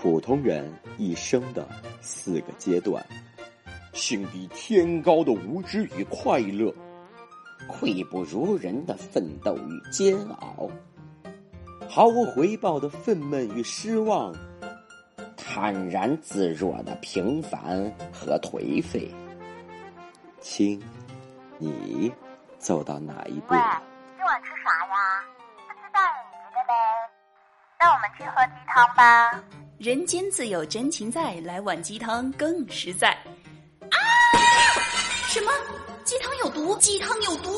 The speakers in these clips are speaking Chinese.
普通人一生的四个阶段：心比天高的无知与快乐，愧不如人的奋斗与煎熬，毫无回报的愤懑与失望，坦然自若的平凡和颓废。亲，你走到哪一步？喂，今晚吃啥呀？不知道你觉得呗？那我们去喝鸡汤吧。人间自有真情在，来碗鸡汤更实在。啊！什么？鸡汤有毒？鸡汤有毒？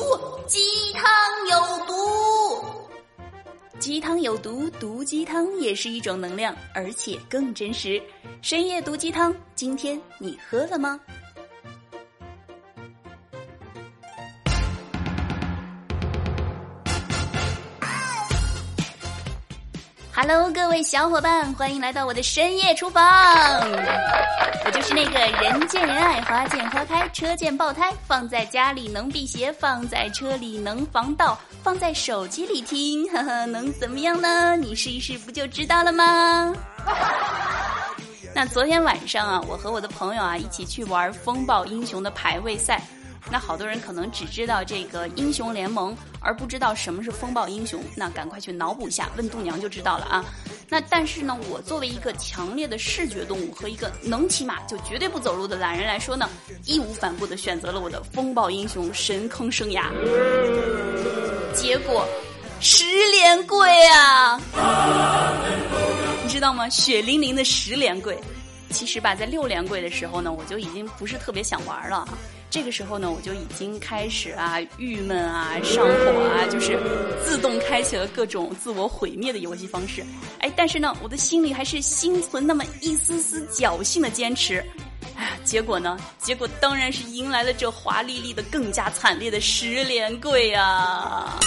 鸡汤有毒？鸡汤有毒，毒鸡汤也是一种能量，而且更真实。深夜毒鸡汤，今天你喝了吗？Hello，各位小伙伴，欢迎来到我的深夜厨房。我就是那个人见人爱、花见花开、车见爆胎，放在家里能辟邪，放在车里能防盗，放在手机里听，呵呵，能怎么样呢？你试一试不就知道了吗？那昨天晚上啊，我和我的朋友啊一起去玩风暴英雄的排位赛。那好多人可能只知道这个英雄联盟，而不知道什么是风暴英雄。那赶快去脑补一下，问度娘就知道了啊。那但是呢，我作为一个强烈的视觉动物和一个能骑马就绝对不走路的懒人来说呢，义无反顾的选择了我的风暴英雄神坑生涯。结果十连跪啊！你知道吗？血淋淋的十连跪。其实吧，在六连跪的时候呢，我就已经不是特别想玩了。这个时候呢，我就已经开始啊，郁闷啊，上火啊，就是自动开启了各种自我毁灭的游戏方式。哎，但是呢，我的心里还是心存那么一丝丝侥幸的坚持。哎，结果呢？结果当然是迎来了这华丽丽的、更加惨烈的十连跪啊！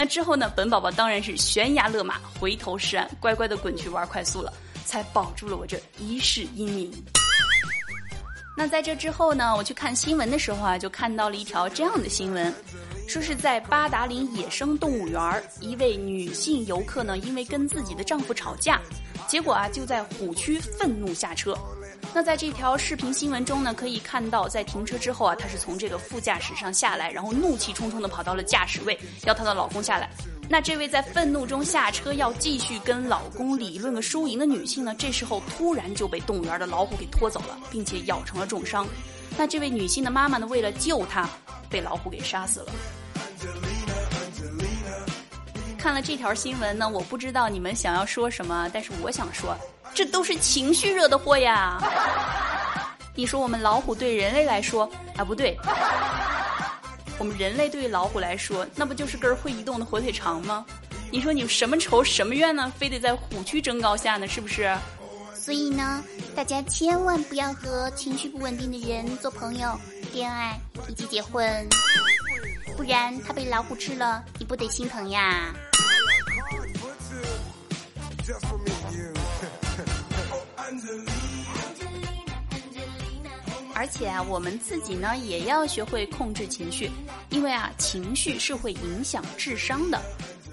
那之后呢？本宝宝当然是悬崖勒马，回头是岸，乖乖的滚去玩快速了，才保住了我这一世英名。那在这之后呢？我去看新闻的时候啊，就看到了一条这样的新闻，说是在八达岭野生动物园一位女性游客呢，因为跟自己的丈夫吵架，结果啊，就在虎区愤怒下车。那在这条视频新闻中呢，可以看到，在停车之后啊，她是从这个副驾驶上下来，然后怒气冲冲的跑到了驾驶位，要她的老公下来。那这位在愤怒中下车要继续跟老公理论个输赢的女性呢，这时候突然就被动物园的老虎给拖走了，并且咬成了重伤。那这位女性的妈妈呢，为了救她，被老虎给杀死了。看了这条新闻呢，我不知道你们想要说什么，但是我想说。这都是情绪惹的祸呀！你说我们老虎对人类来说啊不对，我们人类对于老虎来说，那不就是根会移动的火腿肠吗？你说你什么仇什么怨呢？非得在虎区争高下呢？是不是？所以呢，大家千万不要和情绪不稳定的人做朋友、恋爱以及结婚，不然他被老虎吃了，你不得心疼呀？而且啊，我们自己呢也要学会控制情绪，因为啊，情绪是会影响智商的。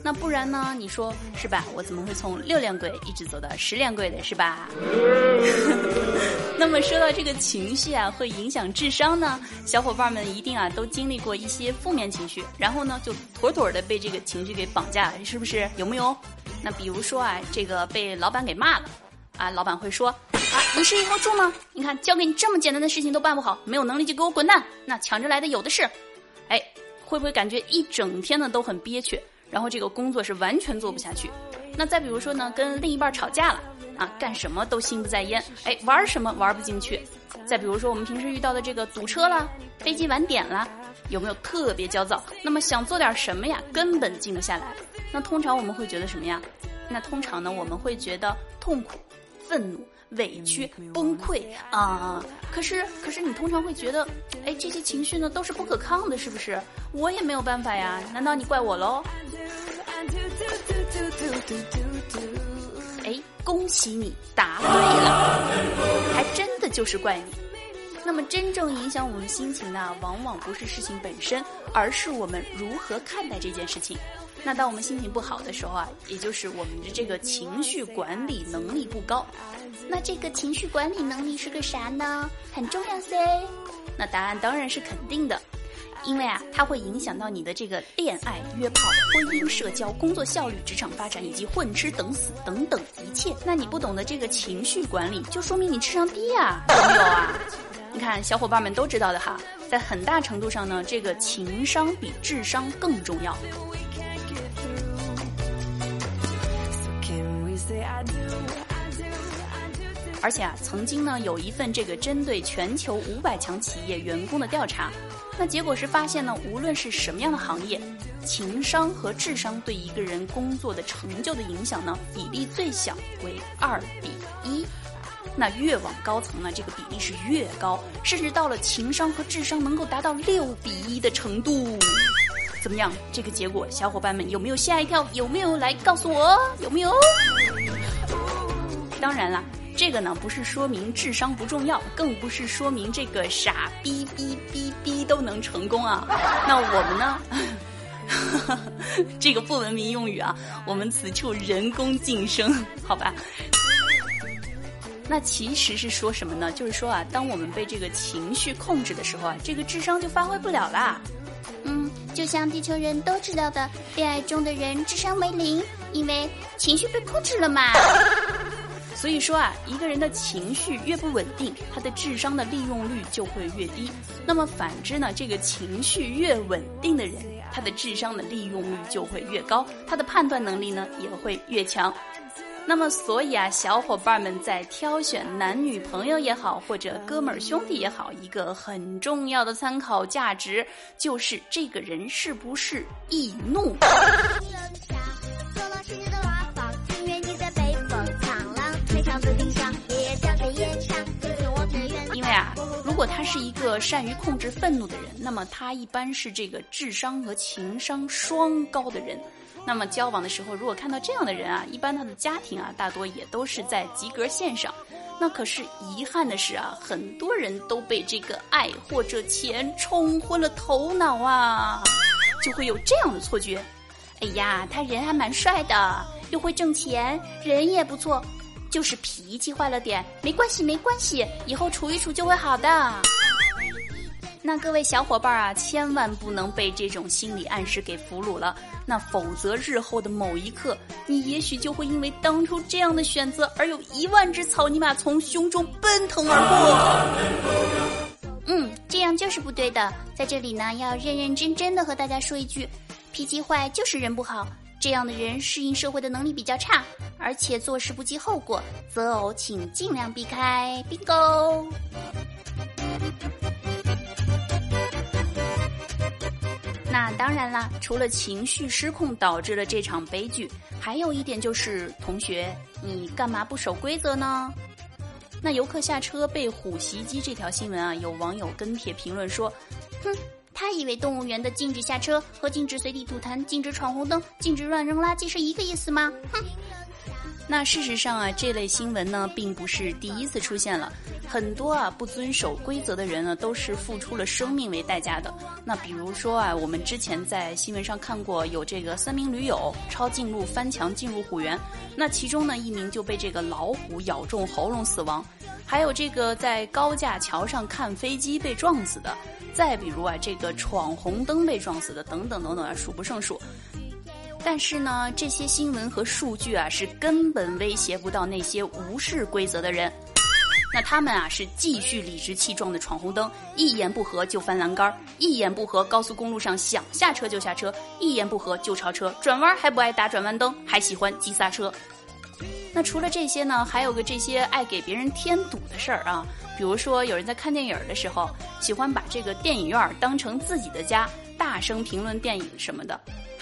那不然呢？你说是吧？我怎么会从六连跪一直走到十连跪的，是吧？那么说到这个情绪啊，会影响智商呢？小伙伴们一定啊都经历过一些负面情绪，然后呢就妥妥的被这个情绪给绑架了，是不是？有没有？那比如说啊，这个被老板给骂了，啊，老板会说。啊，你是一头猪吗？你看，交给你这么简单的事情都办不好，没有能力就给我滚蛋！那抢着来的有的是，哎，会不会感觉一整天呢都很憋屈？然后这个工作是完全做不下去。那再比如说呢，跟另一半吵架了，啊，干什么都心不在焉，哎，玩什么玩不进去。再比如说我们平时遇到的这个堵车啦，飞机晚点啦，有没有特别焦躁？那么想做点什么呀，根本静不下来。那通常我们会觉得什么呀？那通常呢，我们会觉得痛苦、愤怒。委屈、崩溃啊！可是，可是你通常会觉得，哎，这些情绪呢都是不可抗的，是不是？我也没有办法呀，难道你怪我喽？哎，恭喜你答对了，还真的就是怪你。那么真正影响我们心情的，往往不是事情本身，而是我们如何看待这件事情。那当我们心情不好的时候啊，也就是我们的这个情绪管理能力不高。那这个情绪管理能力是个啥呢？很重要噻。那答案当然是肯定的，因为啊，它会影响到你的这个恋爱、约炮、婚姻、社交、工作效率、职场发展以及混吃等死等等一切。那你不懂得这个情绪管理，就说明你智商低啊，有没有啊？你看，小伙伴们都知道的哈，在很大程度上呢，这个情商比智商更重要。而且啊，曾经呢有一份这个针对全球五百强企业员工的调查，那结果是发现呢，无论是什么样的行业，情商和智商对一个人工作的成就的影响呢，比例最小为二比一。那越往高层呢，这个比例是越高，甚至到了情商和智商能够达到六比一的程度。怎么样？这个结果，小伙伴们有没有吓一跳？有没有来告诉我？有没有？当然了。这个呢，不是说明智商不重要，更不是说明这个傻逼逼逼逼都能成功啊。那我们呢？这个不文明用语啊，我们此处人工晋升，好吧？那其实是说什么呢？就是说啊，当我们被这个情绪控制的时候啊，这个智商就发挥不了啦。嗯，就像地球人都知道的，恋爱中的人智商为零，因为情绪被控制了嘛。所以说啊，一个人的情绪越不稳定，他的智商的利用率就会越低。那么反之呢，这个情绪越稳定的人，他的智商的利用率就会越高，他的判断能力呢也会越强。那么所以啊，小伙伴们在挑选男女朋友也好，或者哥们儿兄弟也好，一个很重要的参考价值就是这个人是不是易怒。如果他是一个善于控制愤怒的人，那么他一般是这个智商和情商双高的人。那么交往的时候，如果看到这样的人啊，一般他的家庭啊，大多也都是在及格线上。那可是遗憾的是啊，很多人都被这个爱或者钱冲昏了头脑啊，就会有这样的错觉。哎呀，他人还蛮帅的，又会挣钱，人也不错。就是脾气坏了点，没关系，没关系，以后处一处就会好的。那各位小伙伴啊，千万不能被这种心理暗示给俘虏了，那否则日后的某一刻，你也许就会因为当初这样的选择而有一万只草泥马从胸中奔腾而过。嗯，这样就是不对的。在这里呢，要认认真真的和大家说一句，脾气坏就是人不好。这样的人适应社会的能力比较差，而且做事不计后果，择偶请尽量避开。bingo。那当然啦，除了情绪失控导致了这场悲剧，还有一点就是，同学，你干嘛不守规则呢？那游客下车被虎袭击这条新闻啊，有网友跟帖评论说：“哼。”他以为动物园的禁止下车和禁止随地吐痰、禁止闯红灯、禁止乱扔垃圾是一个意思吗？哼！那事实上啊，这类新闻呢，并不是第一次出现了。很多啊不遵守规则的人呢，都是付出了生命为代价的。那比如说啊，我们之前在新闻上看过，有这个三名驴友抄近路翻墙进入虎园，那其中呢一名就被这个老虎咬中喉咙死亡，还有这个在高架桥上看飞机被撞死的。再比如啊，这个闯红灯被撞死的，等等等等啊，数不胜数。但是呢，这些新闻和数据啊，是根本威胁不到那些无视规则的人。那他们啊，是继续理直气壮的闯红灯，一言不合就翻栏杆，一言不合高速公路上想下车就下车，一言不合就超车，转弯还不爱打转弯灯，还喜欢急刹车。那除了这些呢，还有个这些爱给别人添堵的事儿啊。比如说，有人在看电影的时候，喜欢把这个电影院当成自己的家，大声评论电影什么的，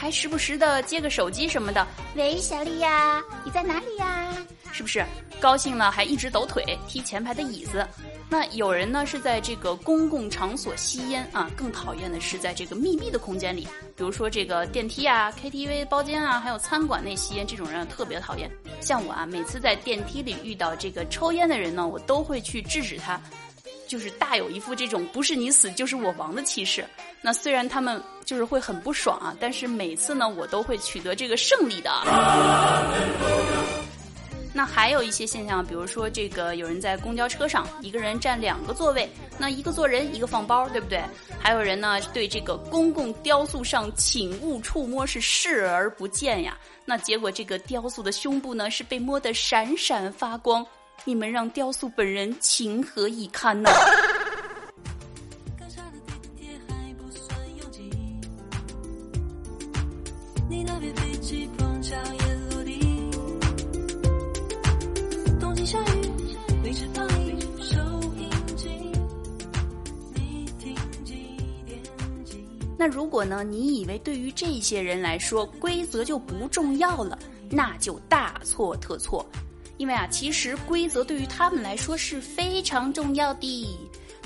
还时不时的接个手机什么的。喂，小丽呀，你在哪里呀？是不是？高兴了还一直抖腿，踢前排的椅子。那有人呢是在这个公共场所吸烟啊，更讨厌的是在这个秘密的空间里，比如说这个电梯啊、KTV 包间啊，还有餐馆内吸烟，这种人特别讨厌。像我啊，每次在电梯里遇到这个抽烟的人呢，我都会去制止他。就是大有一副这种不是你死就是我亡的气势。那虽然他们就是会很不爽啊，但是每次呢，我都会取得这个胜利的。那还有一些现象，比如说这个有人在公交车上，一个人占两个座位，那一个坐人，一个放包，对不对？还有人呢对这个公共雕塑上请勿触摸是视而不见呀，那结果这个雕塑的胸部呢是被摸得闪闪发光，你们让雕塑本人情何以堪呢？那如果呢？你以为对于这些人来说，规则就不重要了，那就大错特错。因为啊，其实规则对于他们来说是非常重要的。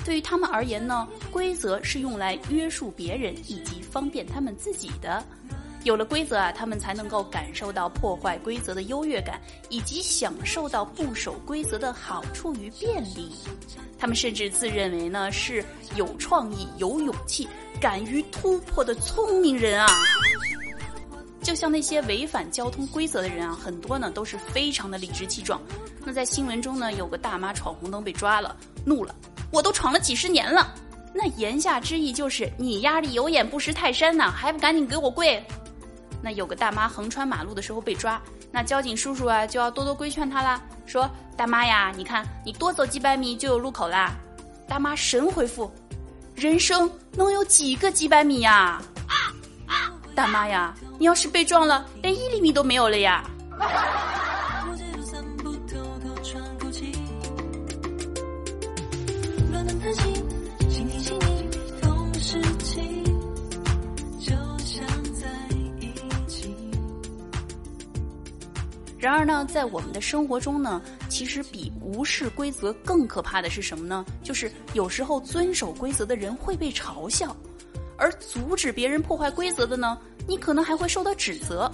对于他们而言呢，规则是用来约束别人以及方便他们自己的。有了规则啊，他们才能够感受到破坏规则的优越感，以及享受到不守规则的好处与便利。他们甚至自认为呢是有创意、有勇气、敢于突破的聪明人啊！就像那些违反交通规则的人啊，很多呢都是非常的理直气壮。那在新闻中呢，有个大妈闯红灯被抓了，怒了：“我都闯了几十年了！”那言下之意就是你压力有眼不识泰山呐，还不赶紧给我跪！那有个大妈横穿马路的时候被抓，那交警叔叔啊就要多多规劝她啦，说大妈呀，你看你多走几百米就有路口啦。大妈神回复：人生能有几个几百米呀？大妈呀，你要是被撞了，连一厘米都没有了呀。然而呢，在我们的生活中呢，其实比无视规则更可怕的是什么呢？就是有时候遵守规则的人会被嘲笑，而阻止别人破坏规则的呢，你可能还会受到指责。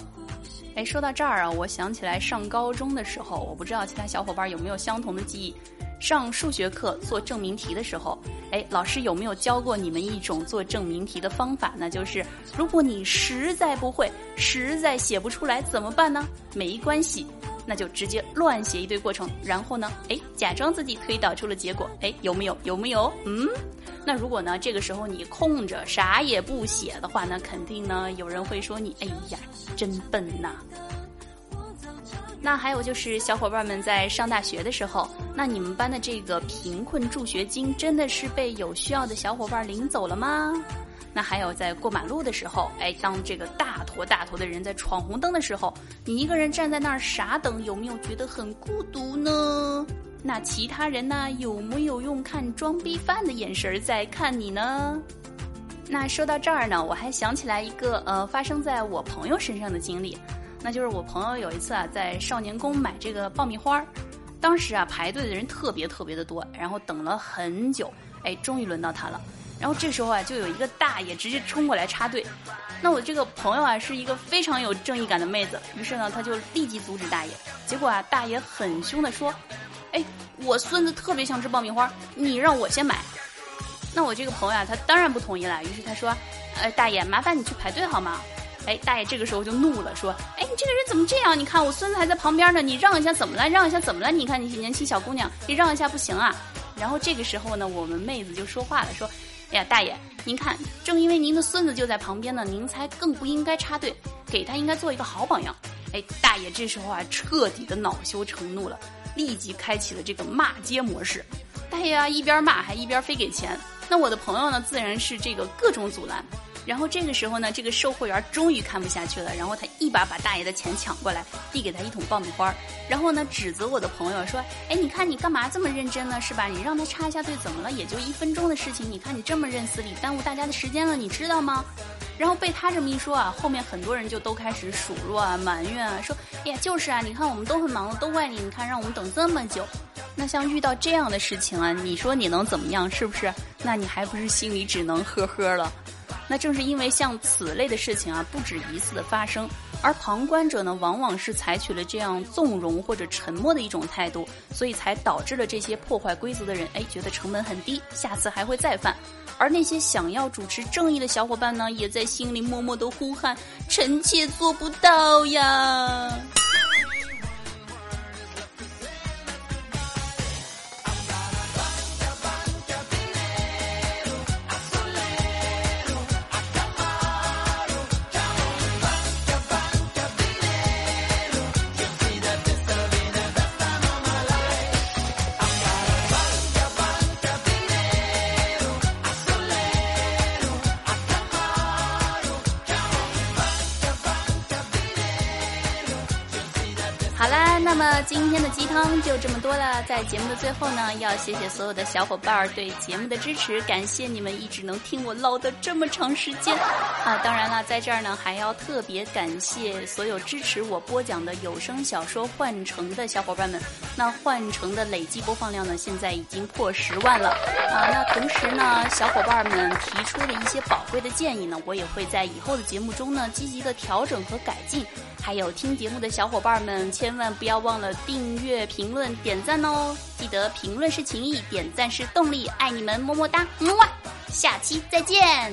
哎，说到这儿啊，我想起来上高中的时候，我不知道其他小伙伴有没有相同的记忆。上数学课做证明题的时候，哎，老师有没有教过你们一种做证明题的方法呢？就是如果你实在不会，实在写不出来怎么办呢？没关系，那就直接乱写一堆过程，然后呢，哎，假装自己推导出了结果，哎，有没有？有没有？嗯，那如果呢，这个时候你空着啥也不写的话，那肯定呢，有人会说你，哎呀，真笨呐。那还有就是小伙伴们在上大学的时候，那你们班的这个贫困助学金真的是被有需要的小伙伴领走了吗？那还有在过马路的时候，哎，当这个大坨大坨的人在闯红灯的时候，你一个人站在那儿傻等，有没有觉得很孤独呢？那其他人呢，有没有用看装逼犯的眼神在看你呢？那说到这儿呢，我还想起来一个呃，发生在我朋友身上的经历。那就是我朋友有一次啊，在少年宫买这个爆米花儿，当时啊排队的人特别特别的多，然后等了很久，哎，终于轮到他了。然后这时候啊，就有一个大爷直接冲过来插队。那我这个朋友啊是一个非常有正义感的妹子，于是呢，他就立即阻止大爷。结果啊，大爷很凶的说：“哎，我孙子特别想吃爆米花，你让我先买。”那我这个朋友啊，他当然不同意了，于是他说：“呃，大爷，麻烦你去排队好吗？”哎，大爷这个时候就怒了，说：“哎，你这个人怎么这样？你看我孙子还在旁边呢，你让一下怎么了？让一下怎么了？你看你年轻小姑娘，你让一下不行啊？”然后这个时候呢，我们妹子就说话了，说：“呀，大爷，您看，正因为您的孙子就在旁边呢，您才更不应该插队，给他应该做一个好榜样。”哎，大爷这时候啊，彻底的恼羞成怒了，立即开启了这个骂街模式。大爷啊，一边骂还一边非给钱。那我的朋友呢，自然是这个各种阻拦。然后这个时候呢，这个售货员终于看不下去了，然后他一把把大爷的钱抢过来，递给他一桶爆米花，然后呢指责我的朋友说：“哎，你看你干嘛这么认真呢？是吧？你让他插一下队怎么了？也就一分钟的事情，你看你这么认死理，耽误大家的时间了，你知道吗？”然后被他这么一说啊，后面很多人就都开始数落啊、埋怨啊，说：“哎呀，就是啊，你看我们都很忙，都怪你，你看让我们等这么久。”那像遇到这样的事情啊，你说你能怎么样？是不是？那你还不是心里只能呵呵了。那正是因为像此类的事情啊，不止一次的发生，而旁观者呢，往往是采取了这样纵容或者沉默的一种态度，所以才导致了这些破坏规则的人，哎，觉得成本很低，下次还会再犯。而那些想要主持正义的小伙伴呢，也在心里默默的呼喊：“臣妾做不到呀。”好啦，那么今天的鸡汤就这么多了。在节目的最后呢，要谢谢所有的小伙伴儿对节目的支持，感谢你们一直能听我唠叨这么长时间啊！当然了，在这儿呢还要特别感谢所有支持我播讲的有声小说《幻城》的小伙伴们。那《幻城》的累计播放量呢，现在已经破十万了啊！那同时呢，小伙伴们提出的一些宝贵的建议呢，我也会在以后的节目中呢积极的调整和改进。还有听节目的小伙伴们，千千万不要忘了订阅、评论、点赞哦！记得评论是情谊，点赞是动力，爱你们，么么哒，么，下期再见。